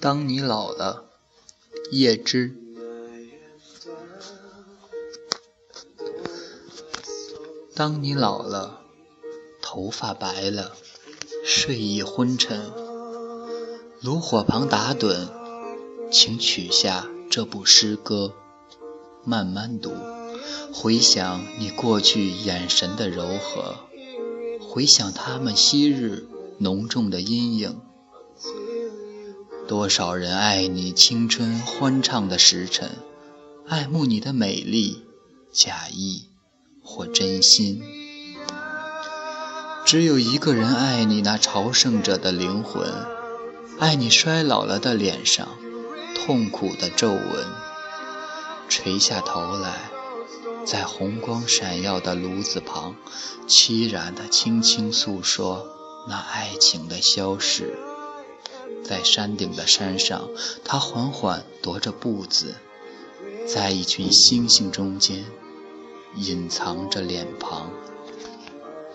当你老了，叶芝。当你老了，头发白了，睡意昏沉，炉火旁打盹，请取下这部诗歌，慢慢读，回想你过去眼神的柔和，回想他们昔日浓重的阴影。多少人爱你青春欢畅的时辰，爱慕你的美丽，假意或真心。只有一个人爱你那朝圣者的灵魂，爱你衰老了的脸上痛苦的皱纹。垂下头来，在红光闪耀的炉子旁，凄然地轻轻诉说那爱情的消逝。在山顶的山上，他缓缓踱着步子，在一群星星中间，隐藏着脸庞。